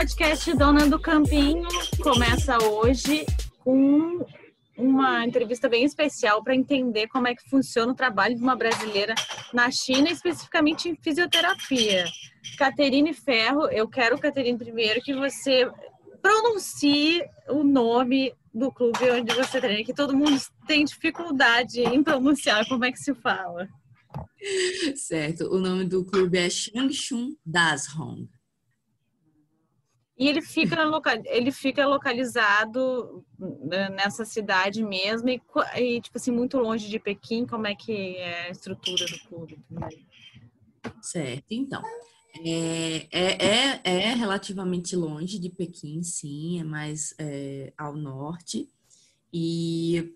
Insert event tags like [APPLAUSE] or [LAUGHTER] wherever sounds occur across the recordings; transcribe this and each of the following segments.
podcast Dona do Campinho começa hoje com uma entrevista bem especial para entender como é que funciona o trabalho de uma brasileira na China, especificamente em fisioterapia. Caterine Ferro, eu quero, Caterine, primeiro que você pronuncie o nome do clube onde você treina, que todo mundo tem dificuldade em pronunciar. Como é que se fala? Certo, o nome do clube é Shangchun Dashong. E ele fica, ele fica localizado né, nessa cidade mesmo e, e, tipo assim, muito longe de Pequim. Como é que é a estrutura do clube? Certo, então. É, é, é, é relativamente longe de Pequim, sim, é mais é, ao norte. E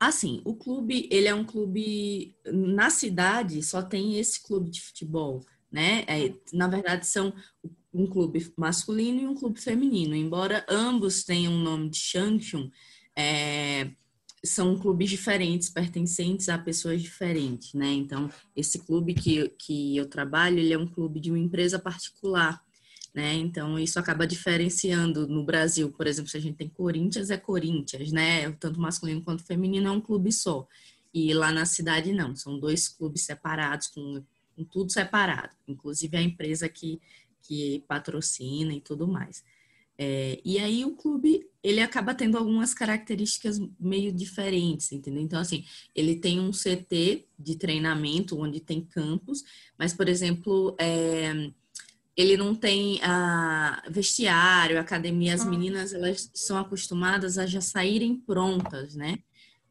assim, o clube, ele é um clube na cidade, só tem esse clube de futebol, né? É, na verdade, são um clube masculino e um clube feminino, embora ambos tenham o nome de Shangchun, é, são clubes diferentes, pertencentes a pessoas diferentes, né? Então, esse clube que, que eu trabalho, ele é um clube de uma empresa particular, né? Então, isso acaba diferenciando no Brasil, por exemplo, se a gente tem Corinthians, é Corinthians, né? Tanto masculino quanto feminino é um clube só. E lá na cidade, não, são dois clubes separados, com, com tudo separado, inclusive a empresa que que patrocina e tudo mais. É, e aí o clube ele acaba tendo algumas características meio diferentes, entendeu? Então, assim, ele tem um CT de treinamento onde tem campos, mas, por exemplo, é, ele não tem a vestiário, academia, as ah. meninas elas são acostumadas a já saírem prontas, né?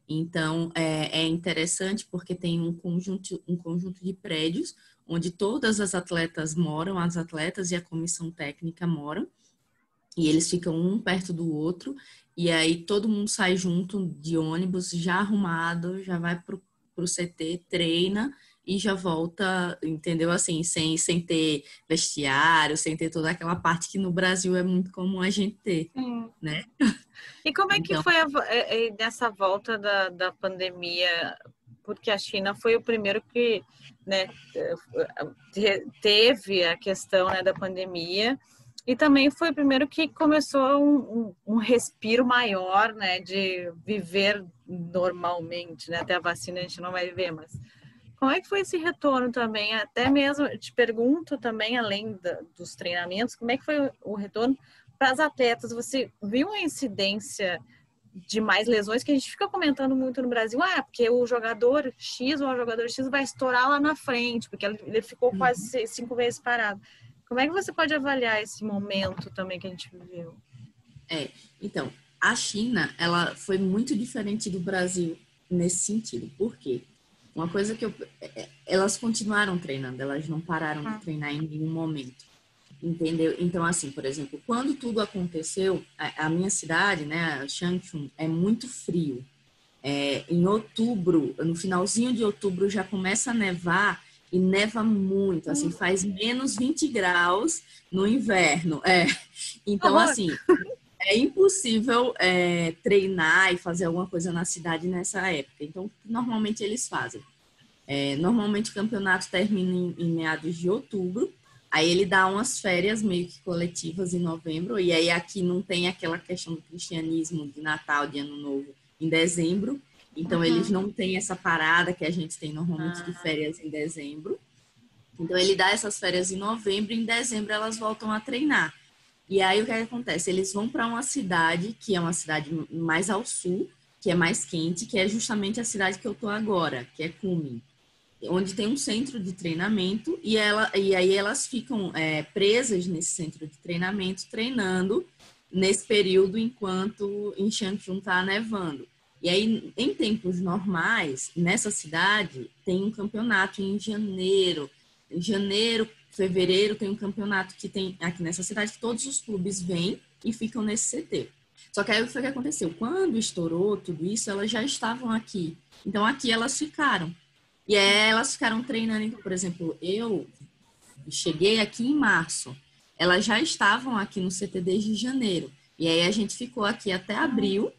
Então é, é interessante porque tem um conjunto, um conjunto de prédios onde todas as atletas moram, as atletas e a comissão técnica moram, e eles ficam um perto do outro, e aí todo mundo sai junto de ônibus, já arrumado, já vai pro, pro CT, treina e já volta, entendeu? Assim, sem, sem ter vestiário, sem ter toda aquela parte que no Brasil é muito comum a gente ter, né? E como é que então, foi a, é, é, nessa volta da, da pandemia porque a China foi o primeiro que né, teve a questão né, da pandemia e também foi o primeiro que começou um, um, respiro maior né, de viver normalmente, né? até a vacina a gente não vai ver, mas como é que foi esse retorno também? Até mesmo, te pergunto também, além da, dos treinamentos, como é que foi o retorno para as atletas? Você viu a incidência de mais lesões que a gente fica comentando muito no Brasil. Ah, porque o jogador X ou o jogador X vai estourar lá na frente, porque ele ficou uhum. quase cinco vezes parado. Como é que você pode avaliar esse momento também que a gente viveu? É, então, a China, ela foi muito diferente do Brasil nesse sentido. Por quê? Uma coisa que eu, é, é, elas continuaram treinando, elas não pararam de ah. treinar em nenhum momento. Entendeu? Então, assim, por exemplo, quando tudo aconteceu, a, a minha cidade, né, Changchun, é muito frio. É, em outubro, no finalzinho de outubro, já começa a nevar e neva muito, assim, faz menos 20 graus no inverno. É. Então, assim, é impossível é, treinar e fazer alguma coisa na cidade nessa época. Então, normalmente eles fazem. É, normalmente o campeonato termina em, em meados de outubro Aí ele dá umas férias meio que coletivas em novembro, e aí aqui não tem aquela questão do cristianismo de Natal, de Ano Novo, em dezembro. Então uhum. eles não têm essa parada que a gente tem normalmente uhum. de férias em dezembro. Então ele dá essas férias em novembro, e em dezembro elas voltam a treinar. E aí o que, é que acontece? Eles vão para uma cidade que é uma cidade mais ao sul, que é mais quente, que é justamente a cidade que eu tô agora, que é Kunming onde tem um centro de treinamento e, ela, e aí elas ficam é, presas nesse centro de treinamento, treinando nesse período enquanto em Changchun está nevando. E aí, em tempos normais, nessa cidade, tem um campeonato em janeiro. Em janeiro, fevereiro, tem um campeonato que tem aqui nessa cidade todos os clubes vêm e ficam nesse CT. Só que aí o que aconteceu? Quando estourou tudo isso, elas já estavam aqui. Então, aqui elas ficaram. E aí elas ficaram treinando. Então, por exemplo, eu cheguei aqui em março. Elas já estavam aqui no CT desde janeiro. E aí a gente ficou aqui até abril.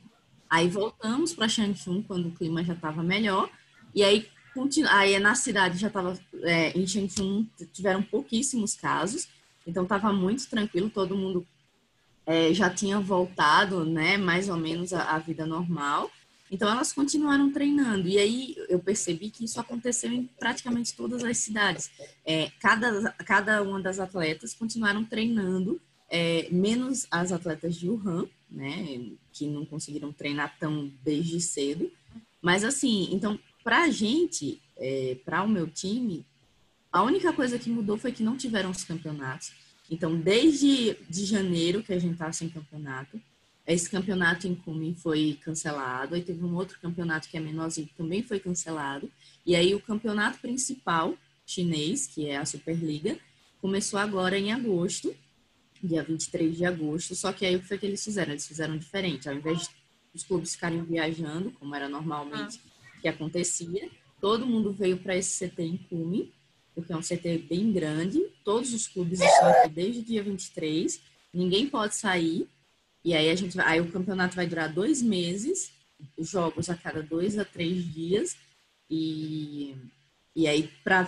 Aí voltamos para Changchun quando o clima já estava melhor. E aí, continu... aí na cidade já estava, é, em Changchun tiveram pouquíssimos casos. Então estava muito tranquilo, todo mundo é, já tinha voltado, né, mais ou menos a, vida normal. Então elas continuaram treinando. E aí eu percebi que isso aconteceu em praticamente todas as cidades. É, cada, cada uma das atletas continuaram treinando, é, menos as atletas de Wuhan, né, que não conseguiram treinar tão desde cedo. Mas assim, então, para a gente, é, para o meu time, a única coisa que mudou foi que não tiveram os campeonatos. Então, desde de janeiro que a gente está sem campeonato, esse campeonato em Kumi foi cancelado, aí teve um outro campeonato que é menorzinho que também foi cancelado, e aí o campeonato principal chinês, que é a Superliga, começou agora em agosto, dia 23 de agosto, só que aí o que foi que eles fizeram? Eles fizeram diferente, ao invés dos clubes ficarem viajando, como era normalmente ah. que acontecia, todo mundo veio para esse CT em Kumi, porque é um CT bem grande, todos os clubes estão aqui desde o dia 23, ninguém pode sair, e aí a gente aí o campeonato vai durar dois meses, jogos a cada dois a três dias, e, e aí para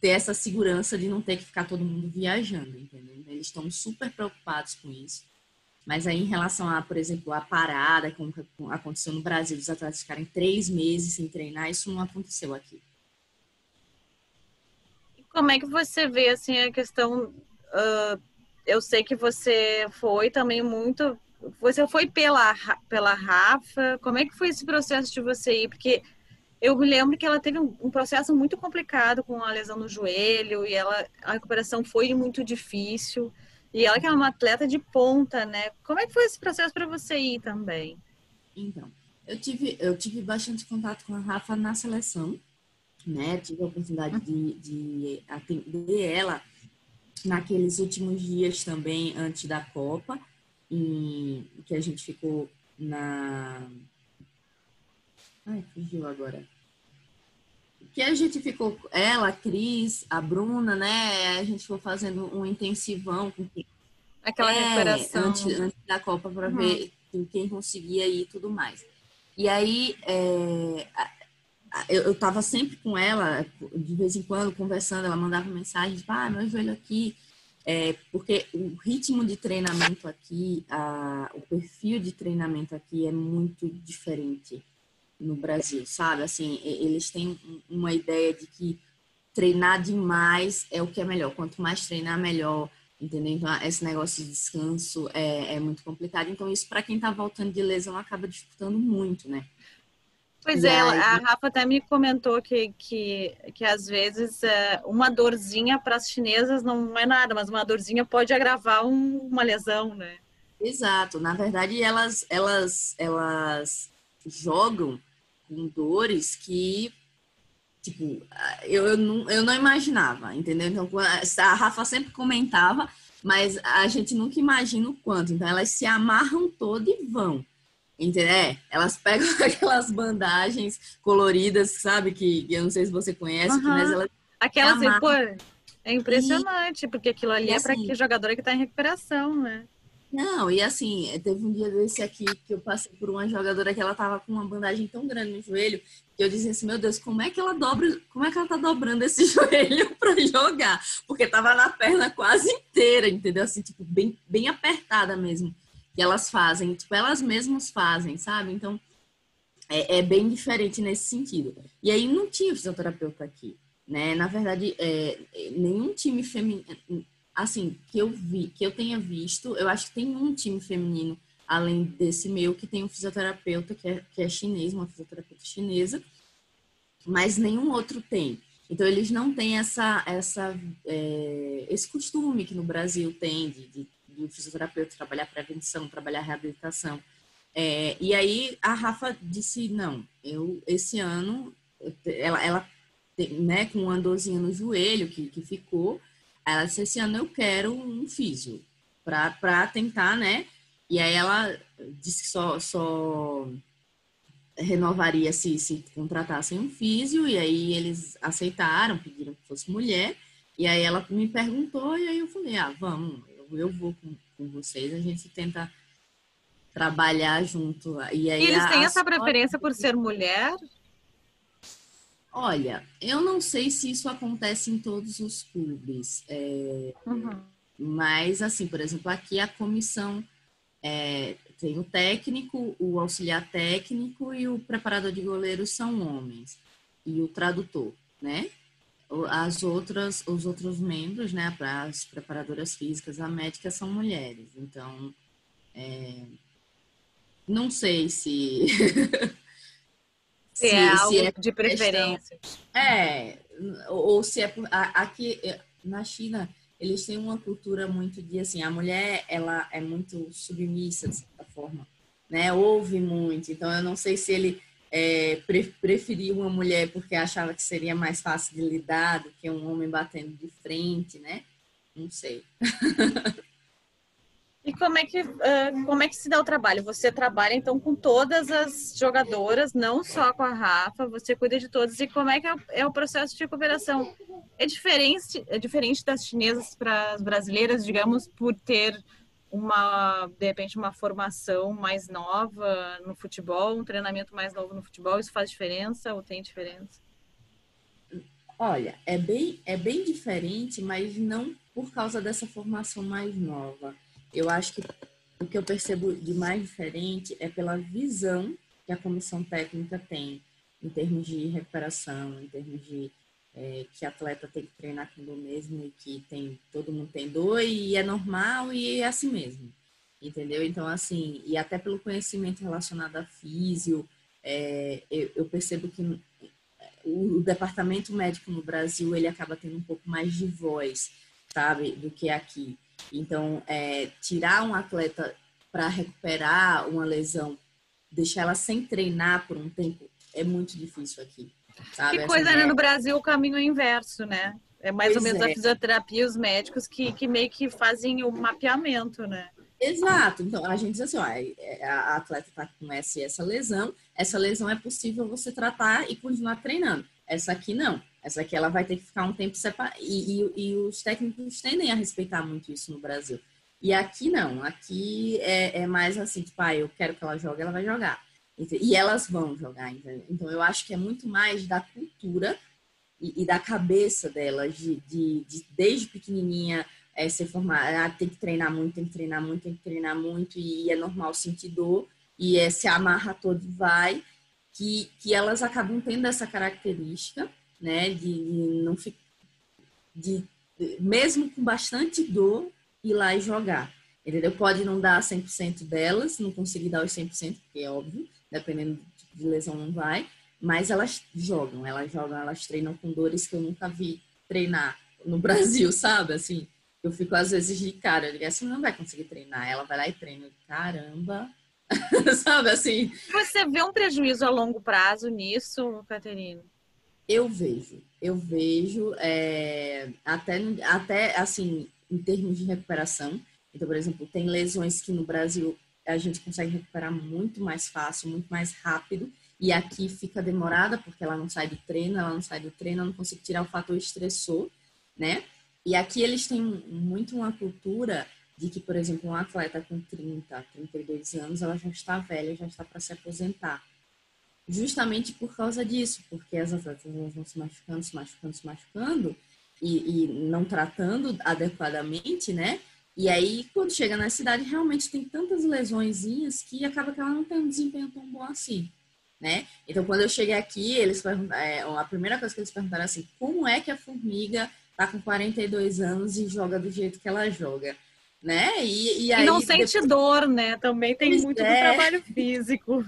ter essa segurança de não ter que ficar todo mundo viajando, entendeu? Eles estão super preocupados com isso. Mas aí, em relação a, por exemplo, a parada, como aconteceu no Brasil, os atletas ficarem três meses sem treinar, isso não aconteceu aqui. Como é que você vê assim a questão? Uh, eu sei que você foi também muito. Você foi pela, pela Rafa. Como é que foi esse processo de você ir? Porque eu me lembro que ela teve um, processo muito complicado com a lesão no joelho e ela a recuperação foi muito difícil. E ela que é uma atleta de ponta, né? Como é que foi esse processo para você ir também? Então, eu tive eu tive bastante contato com a Rafa na seleção né? Tive a oportunidade de, de atender ela naqueles últimos dias também antes da Copa, em, que a gente ficou na. Ai, fugiu agora. Que a gente ficou, ela, a Cris, a Bruna, né? A gente ficou fazendo um intensivão com Aquela é, recuperação. Antes, antes da Copa para uhum. ver quem conseguia ir e tudo mais. E aí, é, eu, eu tava sempre com ela, de vez em quando, conversando, ela mandava mensagens, ah, meu joelho aqui, é, porque o ritmo de treinamento aqui, a, o perfil de treinamento aqui é muito diferente no Brasil, sabe? Assim, eles têm uma ideia de que treinar demais é o que é melhor. Quanto mais treinar, melhor. Entendeu? Então, esse negócio de descanso é, é muito complicado. Então, isso para quem está voltando de lesão acaba dificultando muito, né? Pois é, a Rafa até me comentou que, que, que às vezes é, uma dorzinha para as chinesas não é nada, mas uma dorzinha pode agravar um, uma lesão, né? Exato. Na verdade, elas, elas, elas jogam com dores que, tipo, eu, eu, não, eu não imaginava, entendeu? Então, a Rafa sempre comentava, mas a gente nunca imagina o quanto. Então, elas se amarram todo e vão. Entendeu? É, elas pegam [LAUGHS] aquelas bandagens coloridas, sabe? Que, eu não sei se você conhece, uhum. mas elas. Aquelas, assim, pô, é impressionante, e, porque aquilo ali é assim, para que jogadora que está em recuperação, né? Não, e assim, teve um dia desse aqui que eu passei por uma jogadora que ela tava com uma bandagem tão grande no joelho que eu dizia assim, meu Deus, como é que ela dobra, como é que ela tá dobrando esse [LAUGHS] joelho para jogar? Porque tava na perna quase inteira, entendeu? Assim, tipo, bem, bem apertada mesmo que elas fazem, tipo, elas mesmas fazem, sabe? Então, é, é bem diferente nesse sentido. E aí não tinha fisioterapeuta aqui, né? Na verdade, é, nenhum time feminino, assim, que eu vi, que eu tenha visto, eu acho que tem um time feminino, além desse meu, que tem um fisioterapeuta que é, que é chinês, uma fisioterapeuta chinesa, mas nenhum outro tem. Então, eles não têm essa, essa, é, esse costume que no Brasil tem de, de fisioterapeuta, trabalhar prevenção, trabalhar reabilitação. É, e aí a Rafa disse, não, eu esse ano, ela, ela né, com uma dorzinha no joelho que, que ficou, ela disse, esse ano eu quero um físio para tentar, né? E aí ela disse que só, só renovaria se, se contratassem um físio, e aí eles aceitaram, pediram que fosse mulher, e aí ela me perguntou, e aí eu falei, ah, vamos, eu vou com, com vocês, a gente tenta trabalhar junto. E, aí e eles têm essa preferência por ser mulher? Olha, eu não sei se isso acontece em todos os clubes. É, uhum. mas, assim, por exemplo, aqui a comissão é, tem o técnico, o auxiliar técnico e o preparador de goleiros são homens. E o tradutor, né? As outras, os outros membros, né? As preparadoras físicas, a médica são mulheres. Então, é, não sei se... [LAUGHS] se, se, é algo se é de preferência. É, ou se é... Aqui, na China eles têm uma cultura muito de assim, a mulher ela é muito submissa de certa forma, né? Ouve muito. Então eu não sei se ele é, pre uma mulher porque achava que seria mais fácil de lidar do que um homem batendo de frente, né? Não sei. [LAUGHS] E como é que uh, como é que se dá o trabalho? Você trabalha então com todas as jogadoras, não só com a Rafa, você cuida de todas. E como é que é o, é o processo de cooperação? É diferente, é diferente das chinesas para as brasileiras, digamos, por ter uma de repente uma formação mais nova no futebol, um treinamento mais novo no futebol, isso faz diferença ou tem diferença? Olha, é bem é bem diferente, mas não por causa dessa formação mais nova eu acho que o que eu percebo de mais diferente é pela visão que a comissão técnica tem em termos de recuperação, em termos de é, que atleta tem que treinar dor mesmo e que tem todo mundo tem dor e é normal e é assim mesmo, entendeu? Então assim e até pelo conhecimento relacionado a físio, é, eu, eu, percebo que o, o departamento médico no Brasil ele acaba tendo um pouco mais de voz, sabe, do que aqui. Então, é, tirar um atleta para recuperar uma lesão, deixar ela sem treinar por um tempo, é muito difícil aqui. Sabe? Que coisa, né? No Brasil, o caminho é inverso, né? É mais pois ou menos é. a fisioterapia e os médicos que, que meio que fazem o mapeamento, né? Exato. Então, a gente diz assim, ó, é, a atleta está com essa, essa lesão, essa lesão é possível você tratar e continuar treinando. Essa aqui não. Essa aqui ela vai ter que ficar um tempo separado. E, e, e, os técnicos tendem a respeitar muito isso no Brasil. E aqui não. Aqui é, é mais assim, tipo, ah, eu quero que ela jogue, ela vai jogar. E elas vão jogar. Entendeu? Então eu acho que é muito mais da cultura e, e da cabeça delas, de, de, de desde pequenininha é, ser formada, ah, tem que treinar muito, tem que treinar muito, tem que treinar muito, e é normal sentir dor, e é, se amarra todo e vai que, que elas acabam tendo essa característica, né, de, de não ficar, de, mesmo com bastante dor, ir lá e jogar. Entendeu? Pode não dar 100% delas, não conseguir dar os 100%, porque é óbvio, dependendo do tipo de lesão não vai, mas elas jogam, elas jogam, elas treinam com dores que eu nunca vi treinar no [LAUGHS] Brasil, sabe? Assim, eu fico às vezes de cara, eu digo assim, não vai conseguir treinar. Ela vai lá e treina. Caramba, [LAUGHS] Sabe assim? Você vê um prejuízo a longo prazo nisso, Caterina? Eu vejo, eu vejo é, até, até assim, em termos de recuperação. Então, por exemplo, tem lesões que no Brasil a gente consegue recuperar muito mais fácil, muito mais rápido, e aqui fica demorada porque ela não sai do treino, ela não sai do treino, ela não consegue tirar o fator estressor, né? E aqui eles têm muito uma cultura de que, por exemplo, um atleta com 30, 32 anos, ela já está velha, já está para se aposentar. Justamente por causa disso, porque as atletas vão se machucando, se machucando, se machucando e, e não tratando adequadamente, né? E aí, quando chega na cidade, realmente tem tantas lesõezinhas que acaba que ela não tem um desempenho tão bom assim, né? Então, quando eu cheguei aqui, eles é, a primeira coisa que eles perguntaram é assim, como é que a formiga tá com 42 anos e joga do jeito que ela joga? né? E, e, aí, e não sente depois... dor, né? Também tem pois muito é. do trabalho físico.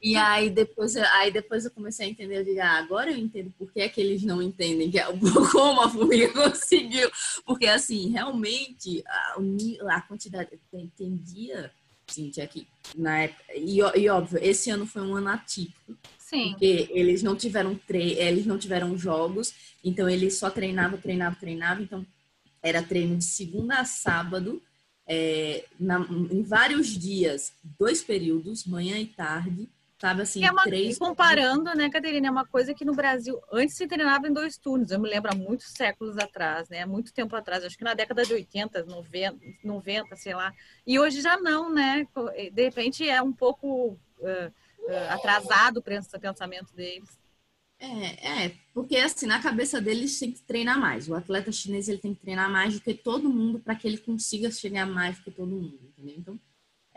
E aí depois, aí depois eu comecei a entender, eu digo, ah, agora eu entendo por que, é que eles não entendem que é, [LAUGHS] como a formiga conseguiu. Porque assim, realmente a, a quantidade. Tem, tem dia, Cintia, aqui na época. E, e óbvio, esse ano foi um ano atípico. Sim. Porque eles não tiveram tre eles não tiveram jogos, então eles só treinavam, treinavam, treinavam. Então era treino de segunda a sábado, é, na, em vários dias, dois períodos, manhã e tarde, sabe assim, é uma, três. Comparando, né, Caterina, é uma coisa que no Brasil antes se treinava em dois turnos. Eu me lembro há muitos séculos atrás, né? Muito tempo atrás, acho que na década de 80, 90, 90 sei lá. E hoje já não, né? De repente é um pouco uh, uh, atrasado o pensamento deles. É, é, porque assim, na cabeça deles tem que treinar mais. O atleta chinês ele tem que treinar mais do que todo mundo para que ele consiga chegar mais do que todo mundo, entendeu? Então,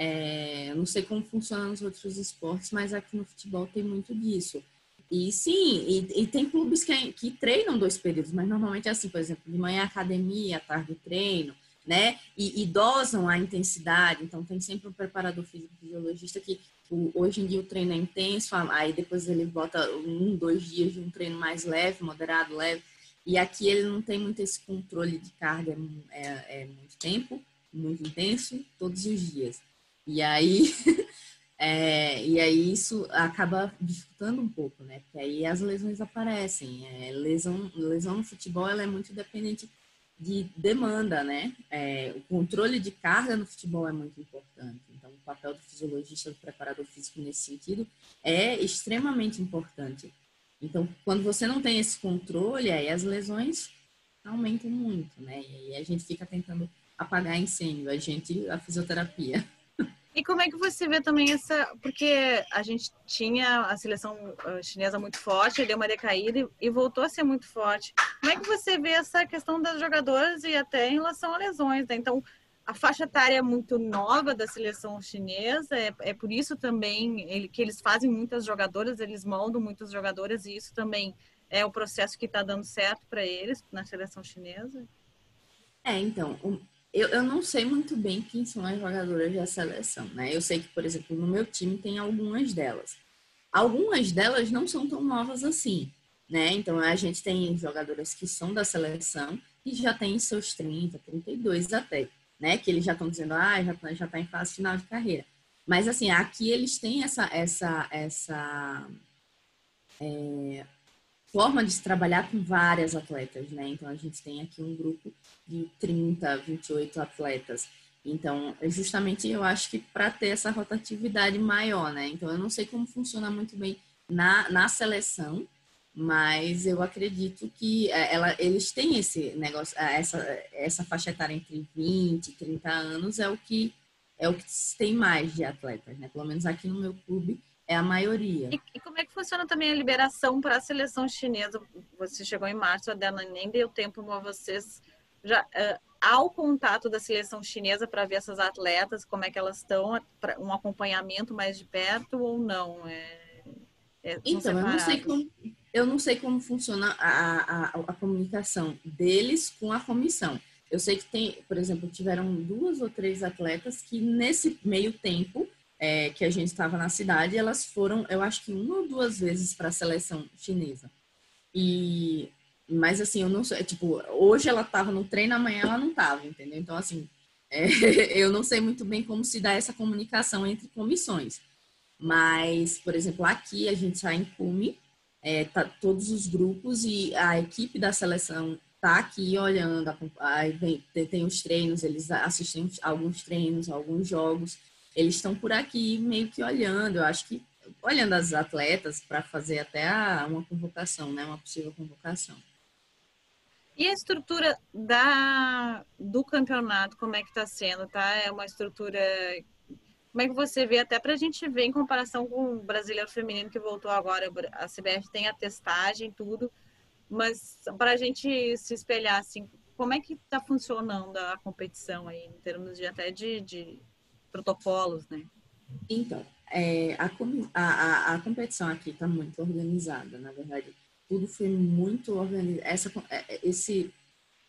é, não sei como funciona nos outros esportes, mas aqui no futebol tem muito disso. E sim, e, e tem clubes que, que treinam dois períodos, mas normalmente é assim, por exemplo, de manhã academia, à tarde treino, né? E, e dosam a intensidade, então tem sempre um preparador físico fisiologista que o, hoje em dia o treino é intenso, aí depois ele bota um, dois dias de um treino mais leve, moderado, leve, e aqui ele não tem muito esse controle de carga, é, é muito tempo, muito intenso, todos os dias. E aí, [LAUGHS] é, e aí isso acaba dificultando um pouco, né? Porque aí as lesões aparecem. É, lesão, lesão no futebol ela é muito dependente de demanda, né? É, o controle de carga no futebol é muito importante. Então, o papel do fisiologista, do preparador físico nesse sentido é extremamente importante. Então, quando você não tem esse controle, aí as lesões aumentam muito, né? E aí a gente fica tentando apagar incêndio, a gente, a fisioterapia. [LAUGHS] E como é que você vê também essa. Porque a gente tinha a seleção ah, chinesa muito forte, deu uma decaída e voltou a ser muito forte. Como é que você vê essa questão das jogadoras e até em relação a lesões? Né? Então, a faixa etária é muito nova da seleção chinesa, é, é por isso também que eles fazem muitas jogadoras, eles moldam muitas jogadoras e isso também é o processo que está dando certo para eles na seleção chinesa? É, então, eu, eu não sei muito bem quem são as jogadoras da seleção, né? Eu sei que, por exemplo, no meu time tem algumas delas. Algumas delas não são tão novas assim, né? Então a gente tem jogadoras que são da seleção e já tem seus 30, 32 até, né? Que eles já estão dizendo, ah, já, tá, já tá em fase final de carreira. Mas assim, aqui eles têm essa, essa, essa é, forma de se trabalhar com várias atletas, né? Então a gente tem aqui um grupo de 30, 28 atletas. Então, justamente eu acho que para ter essa rotatividade maior, né? Então eu não sei como funciona muito bem na, na seleção, mas eu acredito que é, ela, eles têm esse negócio, é, essa, essa faixa etária entre 20 e 30 anos é o que é o que tem mais de atletas, né? Pelo menos aqui no meu clube é a maioria. E, funciona também a liberação para a seleção chinesa? Você chegou em março, a Dana nem deu tempo para vocês. Já, uh, há o contato da seleção chinesa para ver essas atletas, como é que elas estão, um acompanhamento mais de perto ou não? É, é, então, eu não, sei como, eu não sei como funciona a, a, a comunicação deles com a comissão. Eu sei que tem, por exemplo, tiveram duas ou três atletas que nesse meio tempo é, que a gente estava na cidade, elas foram, eu acho que uma ou duas vezes para a seleção chinesa. E mas assim, eu não sei, tipo, hoje ela estava no treino, amanhã ela não estava, entendeu? Então assim, [LAUGHS] é, eu não sei muito bem como se dá essa comunicação entre comissões. Mas, por exemplo, aqui a gente está em Cume, é, tá todos os grupos e a equipe da seleção tá aqui olhando, aí vem, tem os treinos, eles assistem alguns treinos, alguns jogos eles estão por aqui meio que olhando, eu acho que olhando as atletas para fazer até a, uma convocação, né, uma possível convocação. E a estrutura da, do campeonato, como é que está sendo, tá? É uma estrutura. Como é que você vê, até para a gente ver em comparação com o brasileiro feminino que voltou agora, a CBF tem a testagem, tudo, mas para a gente se espelhar, assim, como é que está funcionando a competição aí, em termos de até de, de protocolos, né? Então, é, a, a, a, competição aqui está muito organizada, na verdade. Tudo foi muito organizado. Essa, é, é, esse,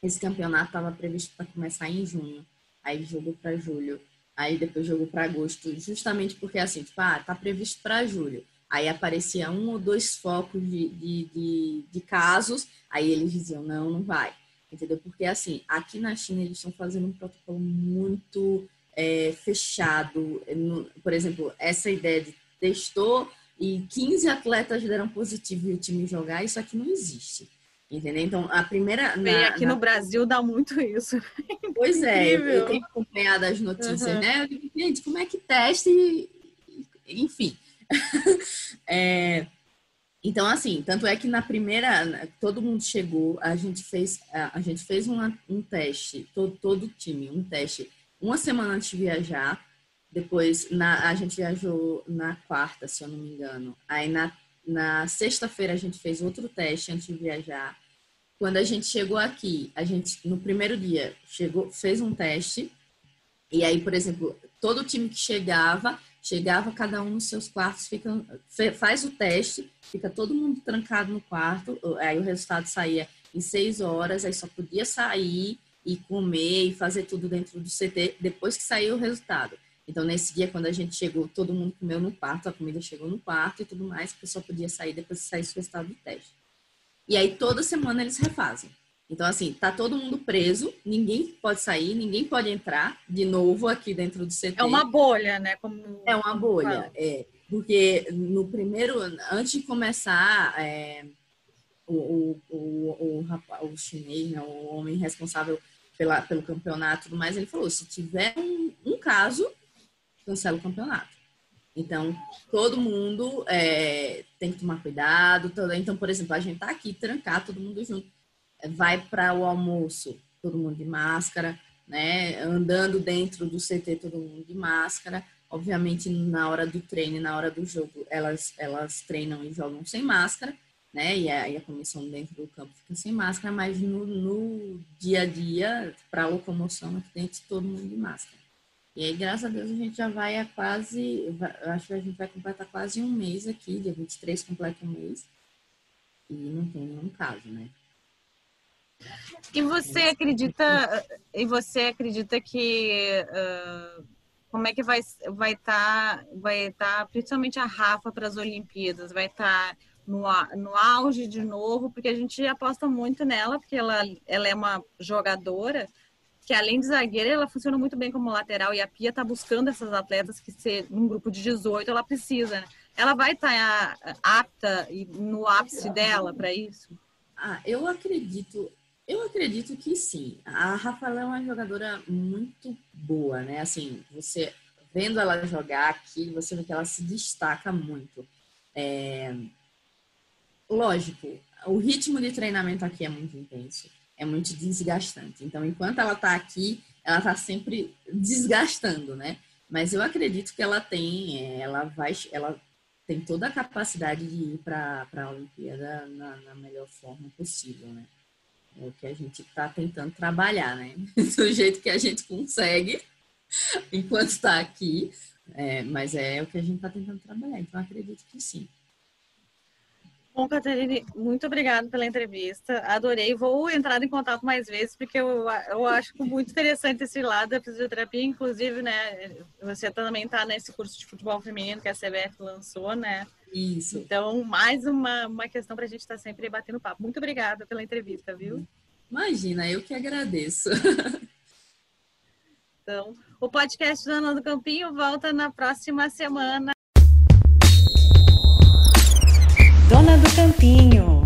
esse campeonato estava previsto para começar em junho, aí jogou para julho, aí depois jogou para agosto, justamente porque assim, tipo, ah, tá previsto para julho. Aí aparecia um ou dois focos de, de, de, de casos, aí eles diziam, não, não vai. Entendeu? Porque assim, aqui na China eles estão fazendo um protocolo muito é, fechado. Por exemplo, essa ideia de testou e 15 atletas deram positivo e o time jogar, isso aqui não existe. Entendeu? Então, a primeira. Na, aqui na... no Brasil dá muito isso. [LAUGHS] Pois é, eu, tenho acompanhado as notícias, uhum. né? Eu digo, gente, como é que teste? Enfim. [LAUGHS] é, então, assim, tanto é que na primeira, todo mundo chegou, a gente fez, a gente fez uma, um teste, todo, todo o time, um teste uma semana antes de viajar. Depois, na, a gente viajou na quarta, se eu não me engano. Aí, na Na sexta-feira a gente fez outro teste antes de viajar. Quando a gente chegou aqui, a gente no primeiro dia chegou, fez um teste. E aí, por exemplo, todo time que chegava, chegava cada um nos seus quartos, fica, faz o teste, fica todo mundo trancado no quarto. Aí o resultado saía em seis horas, aí só podia sair e comer e fazer tudo dentro do CT depois que saiu o resultado. Então, nesse dia, quando a gente chegou, todo mundo comeu no quarto, a comida chegou no quarto e tudo mais, porque só podia sair depois que saísse o resultado do teste. E aí, toda semana eles refazem. Então, assim, tá todo mundo preso, ninguém pode sair, ninguém pode entrar de novo aqui dentro do CT. É uma bolha, né? Como... É uma bolha, é. Porque no primeiro, antes de começar, é, o, o, o, o, o chinês, né, o homem responsável pela, pelo campeonato e tudo mais, ele falou: se tiver um, um caso, cancela o campeonato. Então, todo mundo é, tem que tomar cuidado. Todo, então, por exemplo, a gente tá aqui trancar todo mundo junto. Vai para o almoço, todo mundo de máscara, né? Andando dentro do CT, todo mundo de máscara. Obviamente, na hora do treino e na hora do jogo, elas, elas treinam e jogam sem máscara né? E aí a comissão dentro do campo fica sem máscara, mas no, no dia a dia, para locomoção, aqui dentro, todo mundo de máscara. E aí, graças a Deus, a gente já vai a quase, acho que a gente vai completar quase um mês aqui, dia 23 completa um mês, e não tem nenhum caso, né? E você acredita, e você acredita que uh, como é que vai vai estar, tá, vai estar tá, principalmente a Rafa para as Olimpíadas, vai estar tá no, no auge de novo, porque a gente aposta muito nela, porque ela, ela é uma jogadora que além de zagueira, ela funciona muito bem como lateral e a Pia está buscando essas atletas que ser num grupo de 18 ela precisa. Né? Ela vai estar tá apta e no ápice dela para isso? Ah, eu acredito, eu acredito que sim. A Rafaela é uma jogadora muito boa, né? Assim, você vendo ela jogar aqui, você vê que ela se destaca muito. É, lógico, o ritmo de treinamento aqui é muito intenso, é muito desgastante. Então, enquanto ela está aqui, ela está sempre desgastando, né? Mas eu acredito que ela tem, é, ela vai, ela tem toda a capacidade de ir para a Olimpíada na, na, melhor forma possível, né? É o que a gente está tentando trabalhar, né? [LAUGHS] Do jeito que a gente consegue enquanto está aqui, é, mas é o que a gente está tentando trabalhar. Então, acredito que sim. Bom, Catarine, muito obrigada pela entrevista. Adorei. Vou entrar em contato mais vezes, porque eu, eu acho muito interessante esse lado da fisioterapia. Inclusive, né, você também está nesse curso de futebol feminino que a CBF lançou, né? Isso. Então, mais uma, uma questão para a gente estar tá sempre batendo papo. Muito obrigada pela entrevista, viu? Imagina, eu que agradeço. Então, o podcast do Ana do Campinho volta na próxima semana. Dona do Campinho.